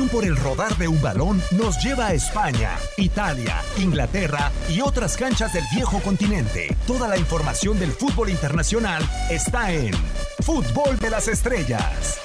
Por el rodar de un balón nos lleva a España, Italia, Inglaterra y otras canchas del viejo continente. Toda la información del fútbol internacional está en Fútbol de las Estrellas.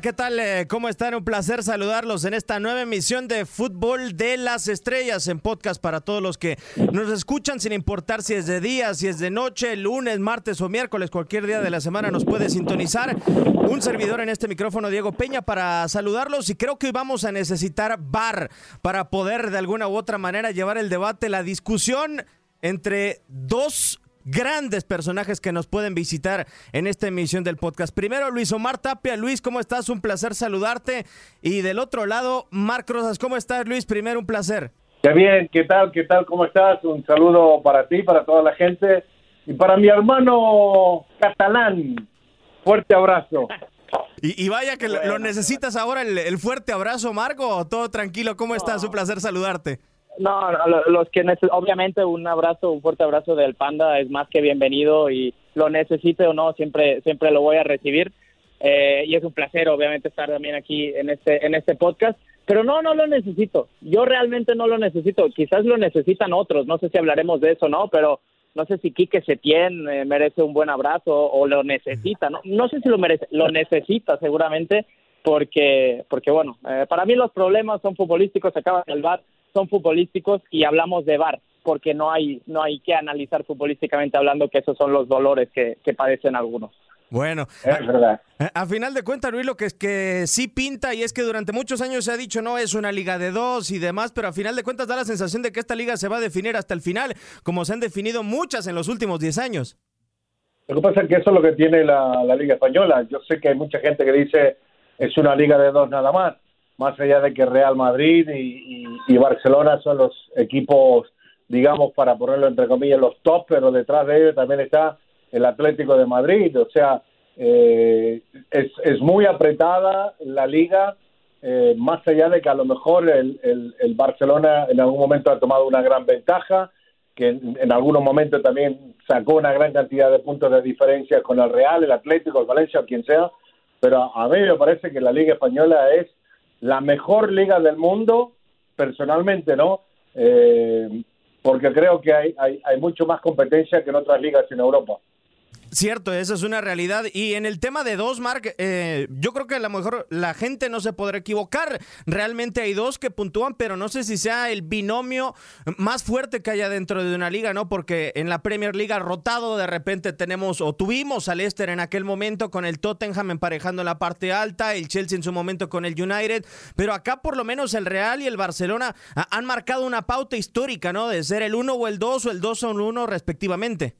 ¿Qué tal? Eh, ¿Cómo están? Un placer saludarlos en esta nueva emisión de Fútbol de las Estrellas en podcast para todos los que nos escuchan sin importar si es de día, si es de noche, lunes, martes o miércoles, cualquier día de la semana nos puede sintonizar. Un servidor en este micrófono, Diego Peña, para saludarlos y creo que hoy vamos a necesitar VAR para poder de alguna u otra manera llevar el debate, la discusión entre dos grandes personajes que nos pueden visitar en esta emisión del podcast. Primero, Luis Omar Tapia. Luis, ¿cómo estás? Un placer saludarte. Y del otro lado, Marc Rosas. ¿Cómo estás, Luis? Primero, un placer. Qué bien, ¿qué tal? ¿Qué tal? ¿Cómo estás? Un saludo para ti, para toda la gente y para mi hermano catalán. Fuerte abrazo. Y, y vaya que lo, lo necesitas ahora, el, el fuerte abrazo, Marco. Todo tranquilo, ¿cómo estás? Un placer saludarte. No, no, lo- los que obviamente un abrazo, un fuerte abrazo del Panda es más que bienvenido y lo necesite o no, siempre siempre lo voy a recibir. Eh, y es un placer obviamente estar también aquí en este en este podcast, pero no no lo necesito. Yo realmente no lo necesito. Quizás lo necesitan otros, no sé si hablaremos de eso, ¿no? Pero no sé si Quique Setién eh, merece un buen abrazo o lo necesita, ¿no? No sé si lo merece, lo necesita seguramente porque porque bueno, eh, para mí los problemas son futbolísticos, se acaba el VAR, son futbolísticos y hablamos de VAR porque no hay no hay que analizar futbolísticamente hablando que esos son los dolores que, que padecen algunos. Bueno, Es verdad. a, a final de cuentas, Luis, lo que es que sí pinta y es que durante muchos años se ha dicho no es una liga de dos y demás, pero a final de cuentas da la sensación de que esta liga se va a definir hasta el final, como se han definido muchas en los últimos 10 años. Lo que pasa es que eso es lo que tiene la, la Liga Española. Yo sé que hay mucha gente que dice es una liga de dos nada más, más allá de que Real Madrid y, Barcelona son los equipos, digamos, para ponerlo entre comillas, los top, pero detrás de ellos también está el Atlético de Madrid. O sea, eh, es, es muy apretada la liga, eh, más allá de que a lo mejor el, el- el Barcelona en algún momento ha tomado una gran ventaja, que en, en algunos momentos también sacó una gran cantidad de puntos de diferencia con el Real, el Atlético, el Valencia quien sea, pero a mí me parece que la Liga Española es la mejor liga del mundo, personalmente, ¿no? Eh, porque creo que hay, hay, hay mucho más competencia que en otras ligas en Europa. Cierto, esa es una realidad. Y en el tema de dos, Mark, eh, yo creo que a lo mejor la gente no se podrá equivocar. Realmente hay dos que puntúan, pero no sé si sea el binomio más fuerte que haya dentro de una liga, ¿no? Porque en la Premier League rotado, de repente tenemos o tuvimos al Leicester en aquel momento con el Tottenham emparejando la parte alta, el Chelsea en su momento con el United, pero acá por lo menos el Real y el Barcelona han marcado una pauta histórica, ¿no? De ser el uno o el dos o el dos o el uno respectivamente.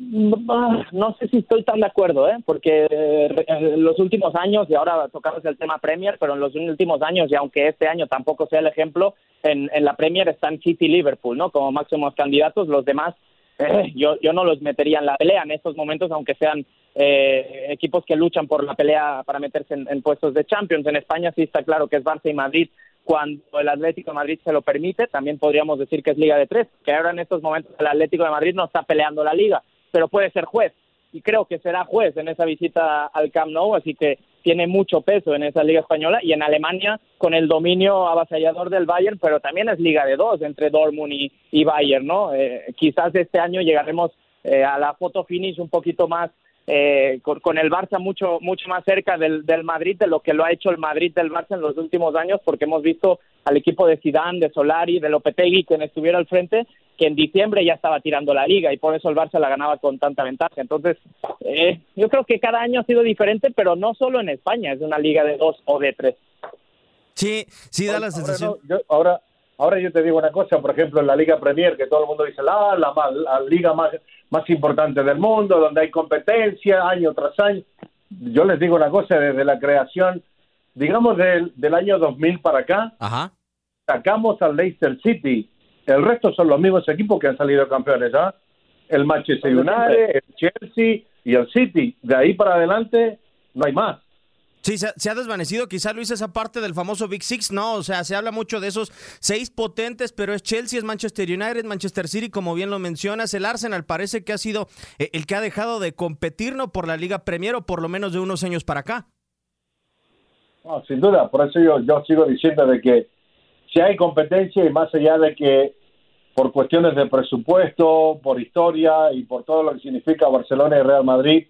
No sé si estoy tan de acuerdo, ¿eh? porque eh, en los últimos años, y ahora tocamos el tema Premier, pero en los últimos años, y aunque este año tampoco sea el ejemplo, en, en la Premier están City y Liverpool, ¿no? Como máximos candidatos, los demás eh, yo, yo no los metería en la pelea en estos momentos, aunque sean eh, equipos que luchan por la pelea para meterse en, en, puestos de Champions. En España sí está claro que es Barça y Madrid cuando el Atlético de Madrid se lo permite. También podríamos decir que es Liga de Tres, que ahora en estos momentos el Atlético de Madrid no está peleando la Liga pero puede ser juez y creo que será juez en esa visita al Camp Nou, así que tiene mucho peso en esa liga española y en Alemania con el dominio avasallador del Bayern, pero también es liga de dos entre Dortmund y, Bayern, ¿no? Eh, quizás este año llegaremos eh, a la foto finish un poquito más eh, con, el Barça mucho mucho más cerca del, del Madrid de lo que lo ha hecho el Madrid del Barça en los últimos años, porque hemos visto al equipo de Zidane, de Solari, de Lopetegui, quien estuviera al frente, que en diciembre ya estaba tirando la liga y por eso el Barça la ganaba con tanta ventaja. Entonces, eh, yo creo que cada año ha sido diferente, pero no solo en España, es una liga de dos o de tres. Sí, sí da la sensación. Ahora, yo, ahora, ahora yo te digo una cosa, por ejemplo, en la Liga Premier, que todo el mundo dice, la, la, la liga más, más importante del mundo, donde hay competencia año tras año. Yo les digo una cosa, desde la creación, digamos del, del año 2000 para acá, sacamos al Leicester City el resto son los mismos equipos que han salido campeones, ¿ah? El Manchester United, el Chelsea y el City. De ahí para adelante no hay más. Sí, se, ha desvanecido, quizá Luis, esa parte del famoso Big Six, ¿no? O sea, se habla mucho de esos seis potentes, pero es Chelsea, es Manchester United, Manchester City, como bien lo mencionas, el Arsenal parece que ha sido eh, el que ha dejado de competir, ¿no? Por la Liga Premier o por lo menos de unos años para acá. Sin duda, por eso yo, yo sigo diciendo de que si hay competencia y más allá de que por cuestiones de presupuesto, por historia y por todo lo que significa Barcelona y Real Madrid,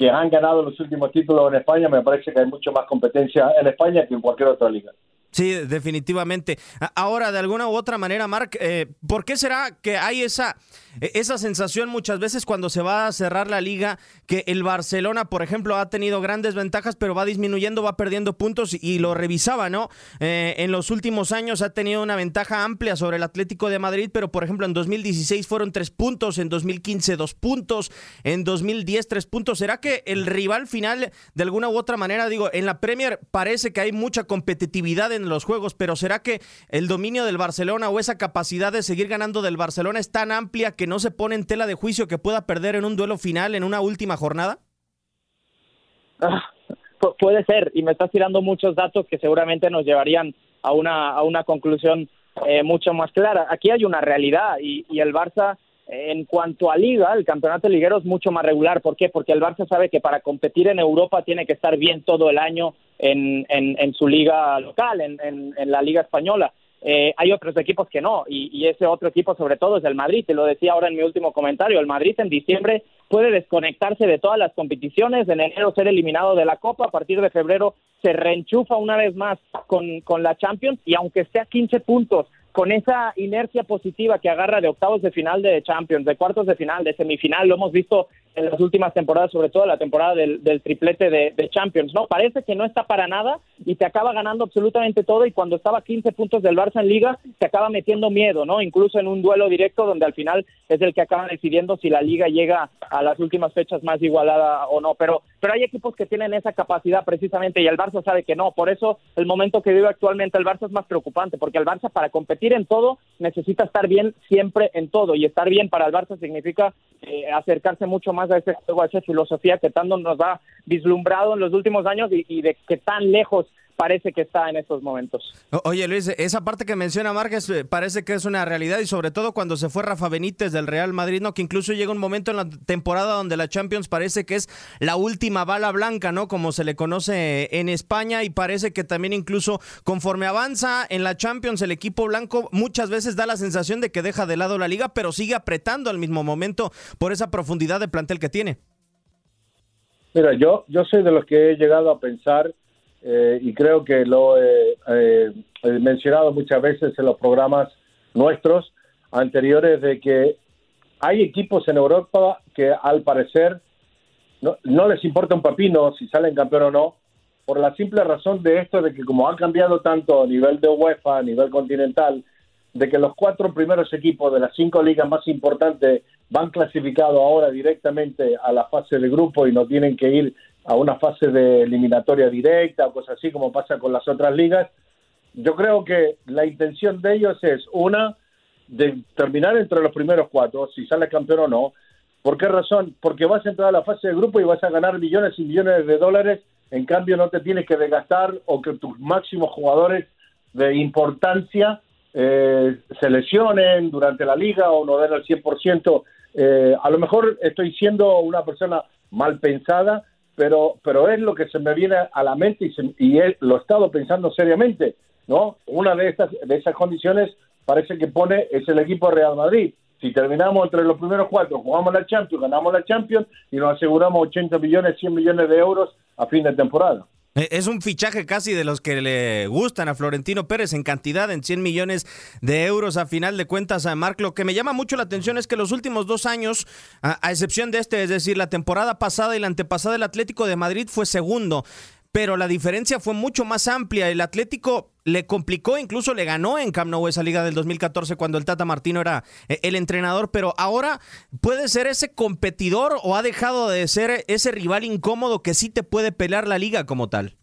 que han ganado los últimos títulos en España, me parece que hay mucho más competencia en España que en cualquier otra liga. Sí, definitivamente. Ahora, de alguna u otra manera, Marc, eh, ¿por qué será que hay esa, e, esa sensación muchas veces cuando se va a cerrar la liga que el Barcelona, por ejemplo, ha tenido grandes ventajas, pero va disminuyendo, va perdiendo puntos y lo revisaba, ¿no? Eh, en los últimos años ha tenido una ventaja amplia sobre el Atlético de Madrid, pero por ejemplo en 2016 fueron tres puntos, en 2015 dos puntos, en 2010 tres puntos. ¿Será que el rival final, de alguna u otra manera, digo, en la Premier parece que hay mucha competitividad en los juegos, pero ¿será que el dominio del Barcelona o esa capacidad de seguir ganando del Barcelona es tan amplia que no se pone en tela de juicio que pueda perder en un duelo final, en una última jornada? Ah, puede ser, y me estás tirando muchos datos que seguramente nos llevarían a una, a una conclusión eh, mucho más clara. Aquí hay una realidad y el Barça en cuanto a liga, el campeonato liguero es mucho más regular. ¿Por qué? Porque el Barça sabe que para competir en Europa tiene que estar bien todo el año en, en, su liga local, en, en la liga española. Eh, hay otros equipos que no, y, y, ese otro equipo sobre todo es el Madrid, te lo decía ahora en mi último comentario, el Madrid en diciembre puede desconectarse de todas las competiciones, en enero ser eliminado de la Copa, a partir de febrero se reenchufa una vez más con, con la Champions, y aunque esté a 15 puntos con esa inercia positiva que agarra de octavos de final de Champions, de cuartos de final, de semifinal, lo hemos visto en las últimas temporadas, sobre todo la temporada del, triplete de, Champions, ¿no? Parece que no está para nada y te acaba ganando absolutamente todo y cuando estaba a 15 puntos del Barça en Liga, te acaba metiendo miedo, ¿no? Incluso en un duelo directo donde al final es el que acaba decidiendo si la Liga llega a las últimas fechas más igualada o no, pero, pero hay equipos que tienen esa capacidad precisamente y el Barça sabe que no, por eso el momento que vive actualmente el Barça es más preocupante, porque el Barça para competir en todo necesita estar bien siempre en todo. Y estar bien para el Barça significa eh, acercarse mucho más a ese juego, a esa filosofía que tanto nos ha vislumbrado en los últimos años y, de que tan lejos parece que está en estos momentos. oye Luis, esa parte que menciona Márquez eh, parece que es una realidad y sobre todo cuando se fue Rafa Benítez del Real Madrid, ¿no? Que incluso llega un momento en la temporada donde la Champions parece que es la última bala blanca, ¿no? Como se le conoce en España y parece que también incluso conforme avanza en la Champions el equipo blanco muchas veces da la sensación de que deja de lado la liga, pero sigue apretando al mismo momento por esa profundidad de plantel que tiene. Mira, yo, yo soy de los que he llegado a pensar eh, y creo que lo he mencionado muchas veces en los programas nuestros anteriores de que hay equipos en Europa que al parecer no, no les importa un papino si salen campeón o no, por la simple razón de esto de que como ha cambiado tanto a nivel de UEFA, a nivel continental, de que los cuatro primeros equipos de las cinco ligas más importantes van clasificados ahora directamente a la fase de grupo y no tienen que ir a una fase de eliminatoria directa o cosas así como pasa con las otras ligas. Yo creo que la intención de ellos es una de terminar entre los primeros cuatro, si sale campeón o no. ¿Por qué razón? Porque vas a entrar a la fase de grupo y vas a ganar millones y millones de dólares, en cambio no te tienes que desgastar o que tus máximos jugadores de importancia eh, se lesionen durante la liga o no den el 100%. Eh, a lo mejor estoy siendo una persona mal pensada, pero, pero es lo que se me viene a la mente y, y lo he estado pensando seriamente. ¿no? Una de, estas, de esas condiciones parece que pone es el equipo Real Madrid. Si terminamos entre los primeros cuatro, jugamos la Champions, ganamos la Champions y nos aseguramos 80 millones, 100 millones de euros a fin de temporada. Eh, es un fichaje casi de los que le gustan a Florentino Pérez en cantidad, en 100 millones de euros a final de cuentas a Marc. Lo que me llama mucho la atención es que los últimos dos años, a, excepción de este, es decir, la temporada pasada y la antepasada, el Atlético de Madrid fue segundo pero la diferencia fue mucho más amplia. El Atlético le complicó, incluso le ganó en Camp Nou esa liga del 2014 cuando el Tata Martino era eh, el entrenador, pero ahora puede ser ese competidor o ha dejado de ser ese rival incómodo que sí te puede pelear la liga como tal.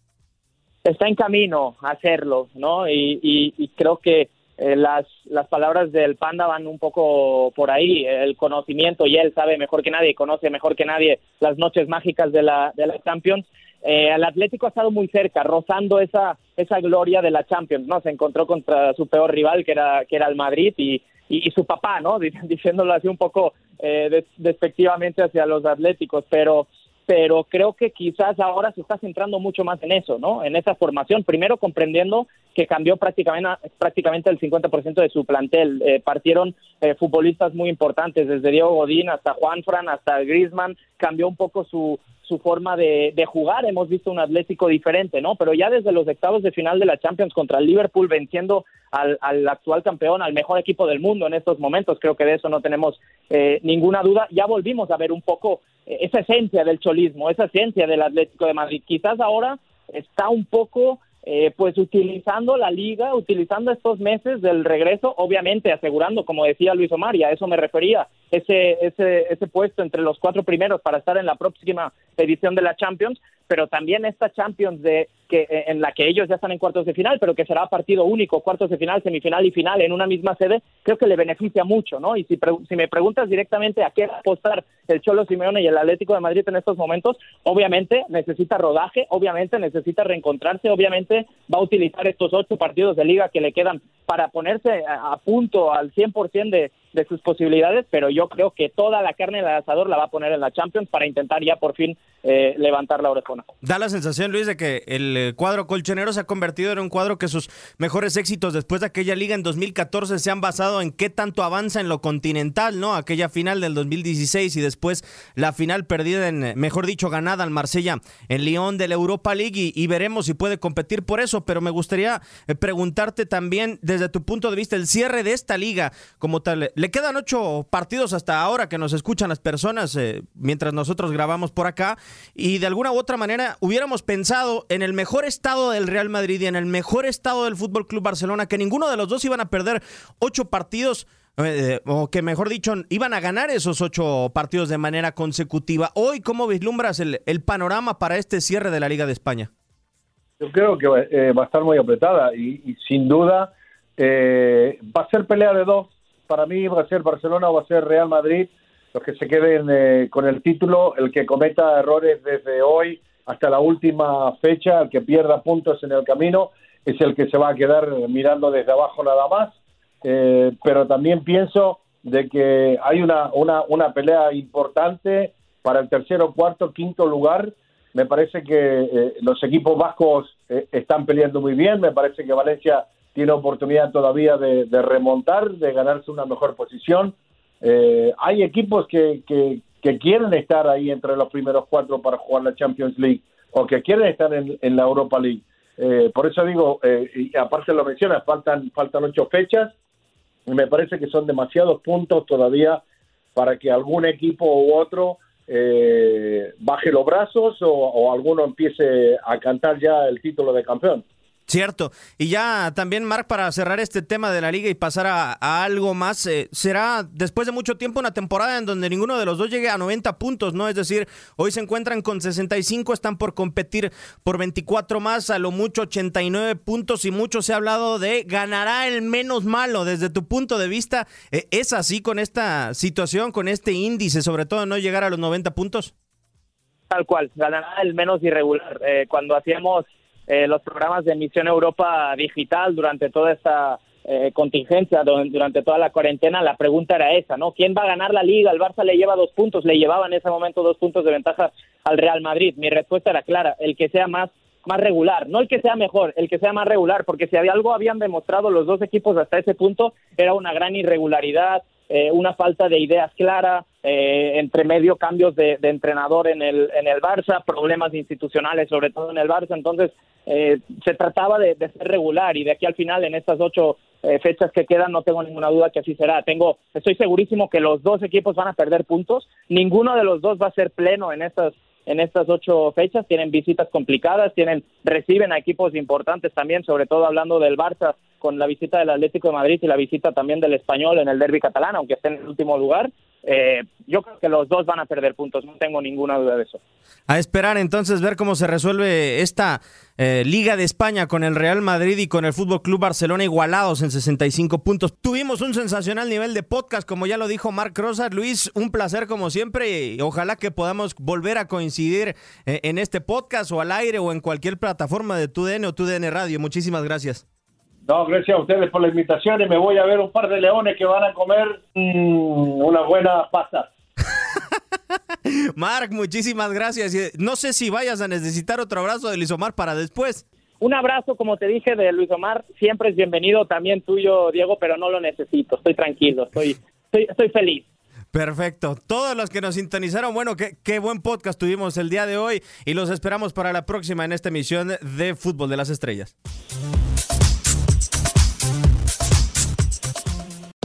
Está en camino a hacerlo, ¿no? Y, creo que eh, las, las palabras del Panda van un poco por ahí, el conocimiento, y él sabe mejor que nadie, conoce mejor que nadie las noches mágicas de la, de la Champions eh, el Atlético ha estado muy cerca, rozando esa, esa gloria de la Champions, ¿no? Se encontró contra su peor rival, que era, que era el Madrid, y, y, su papá, ¿no? Diciéndolo así un poco eh, despectivamente hacia los Atléticos, pero pero creo que quizás ahora se está centrando mucho más en eso, ¿no? En esa formación, primero comprendiendo que cambió prácticamente, prácticamente el 50% de su plantel. Eh, partieron eh, futbolistas muy importantes, desde Diego Godín hasta Juan Fran, hasta Griezmann, cambió un poco su, su forma de, jugar. Hemos visto un Atlético diferente, ¿no? Pero ya desde los octavos de final de la Champions contra el Liverpool, venciendo al, al actual campeón, al mejor equipo del mundo en estos momentos, creo que de eso no tenemos eh, ninguna duda. Ya volvimos a ver un poco esa esencia del cholismo, esa esencia del Atlético de Madrid. Quizás ahora está un poco eh, pues utilizando la liga, utilizando estos meses del regreso, obviamente asegurando, como decía Luis Omar, y a eso me refería, ese, ese, ese puesto entre los cuatro primeros para estar en la próxima edición de la Champions, pero también esta Champions de que eh, en la que ellos ya están en cuartos de final, pero que será partido único, cuartos de final, semifinal y final en una misma sede, creo que le beneficia mucho, ¿no? Y si, si me preguntas directamente a qué apostar el Cholo Simeone y el Atlético de Madrid en estos momentos, obviamente necesita rodaje, obviamente necesita reencontrarse, obviamente va a utilizar estos ocho partidos de liga que le quedan para ponerse a, punto al 100% de, de sus posibilidades, pero yo creo que toda la carne del asador la va a poner en la Champions para intentar ya por fin eh, levantar la orejona. Da la sensación, Luis, de que el eh, cuadro colchonero se ha convertido en un cuadro que sus mejores éxitos después de aquella liga en 2014 se han basado en qué tanto avanza en lo continental, ¿no? Aquella final del 2016 y después la final perdida en, mejor dicho, ganada al Marsella en Lyon de la Europa League y, veremos si puede competir por eso, pero me gustaría eh, preguntarte también desde tu punto de vista el cierre de esta liga como tal. Le quedan ocho partidos hasta ahora que nos escuchan las personas eh, mientras nosotros grabamos por acá y de alguna u otra manera hubiéramos pensado en el mejor estado del Real Madrid y en el mejor estado del Fútbol Club Barcelona que ninguno de los dos iban a perder ocho partidos eh, o que mejor dicho iban a ganar esos ocho partidos de manera consecutiva. Hoy, ¿cómo vislumbras el, panorama para este cierre de la Liga de España? Yo creo que eh, va a estar muy apretada y, sin duda eh, va a ser pelea de dos. Para mí va a ser Barcelona o va a ser Real Madrid los que se queden con el título, el que cometa errores desde hoy hasta la última fecha, el que pierda puntos en el camino es el que se va a quedar mirando desde abajo nada más. Eh, pero también pienso de que hay una, una, una pelea importante para el tercero, cuarto, quinto lugar. Me parece que eh, los equipos vascos eh, están peleando muy bien. Me parece que Valencia tiene oportunidad todavía de, remontar, de ganarse una mejor posición. hay equipos que, que, que, quieren estar ahí entre los primeros cuatro para jugar la Champions League o que quieren estar en, en la Europa League. por eso digo, y aparte lo mencionas, faltan, faltan ocho fechas me parece que son demasiados puntos todavía para que algún equipo u otro eh, baje los brazos o, o alguno empiece a cantar ya el título de campeón. Cierto. Y ya también, Marc, para cerrar este tema de la liga y pasar a, algo más, eh, será después de mucho tiempo una temporada en donde ninguno de los dos llegue a 90 puntos, ¿no? Es decir, hoy se encuentran con 65, están por competir por 24 más, a lo mucho 89 puntos y mucho se ha hablado de ganará el menos malo. Desde tu punto de vista, eh, ¿es así con esta situación, con este índice, sobre todo no llegar a los 90 puntos? Tal cual, ganará el menos irregular. Eh, cuando hacíamos eh, los programas de Misión Europa Digital durante toda esta eh, contingencia, durante toda la cuarentena, la pregunta era esa, ¿no? ¿Quién va a ganar la liga? El Barça le lleva dos puntos, le llevaba en ese momento dos puntos de ventaja al Real Madrid. Mi respuesta era clara, el que sea más más regular, no el que sea mejor, el que sea más regular, porque si había algo habían demostrado los dos equipos hasta ese punto era una gran irregularidad, eh, una falta de ideas claras, eh, entre medio cambios de, entrenador en el, en el Barça, problemas institucionales, sobre todo en el Barça. Entonces, eh, se trataba de, ser regular y de aquí al final, en estas ocho fechas que quedan, no tengo ninguna duda que así será. Tengo, estoy segurísimo que los dos equipos van a perder puntos. Ninguno de los dos va a ser pleno en estas en estas ocho fechas. Tienen visitas complicadas, tienen reciben a equipos importantes también, sobre todo hablando del Barça con la visita del Atlético de Madrid y la visita también del Español en el derby catalán, aunque esté en el último lugar. Eh, yo creo que los dos van a perder puntos, no tengo ninguna duda de eso. A esperar entonces ver cómo se resuelve esta eh, Liga de España con el Real Madrid y con el Fútbol Club Barcelona igualados en 65 puntos. Tuvimos un sensacional nivel de podcast, como ya lo dijo Marc Rosas. Luis, un placer como siempre y ojalá que podamos volver a coincidir eh, en este podcast o al aire o en cualquier plataforma de TUDN o TUDN Radio. Muchísimas gracias. No, gracias a ustedes por la invitación y me voy a ver un par de leones que van a comer mm, una buena pasta. Marc, muchísimas gracias. No sé si vayas a necesitar otro abrazo de Luis Omar para después. Un abrazo, como te dije, de Luis Omar. Siempre es bienvenido, también tuyo, Diego, pero no lo necesito. Estoy tranquilo, estoy, estoy, feliz. Perfecto. Todos los que nos sintonizaron, bueno, qué, qué, buen podcast tuvimos el día de hoy y los esperamos para la próxima en esta emisión de Fútbol de las Estrellas.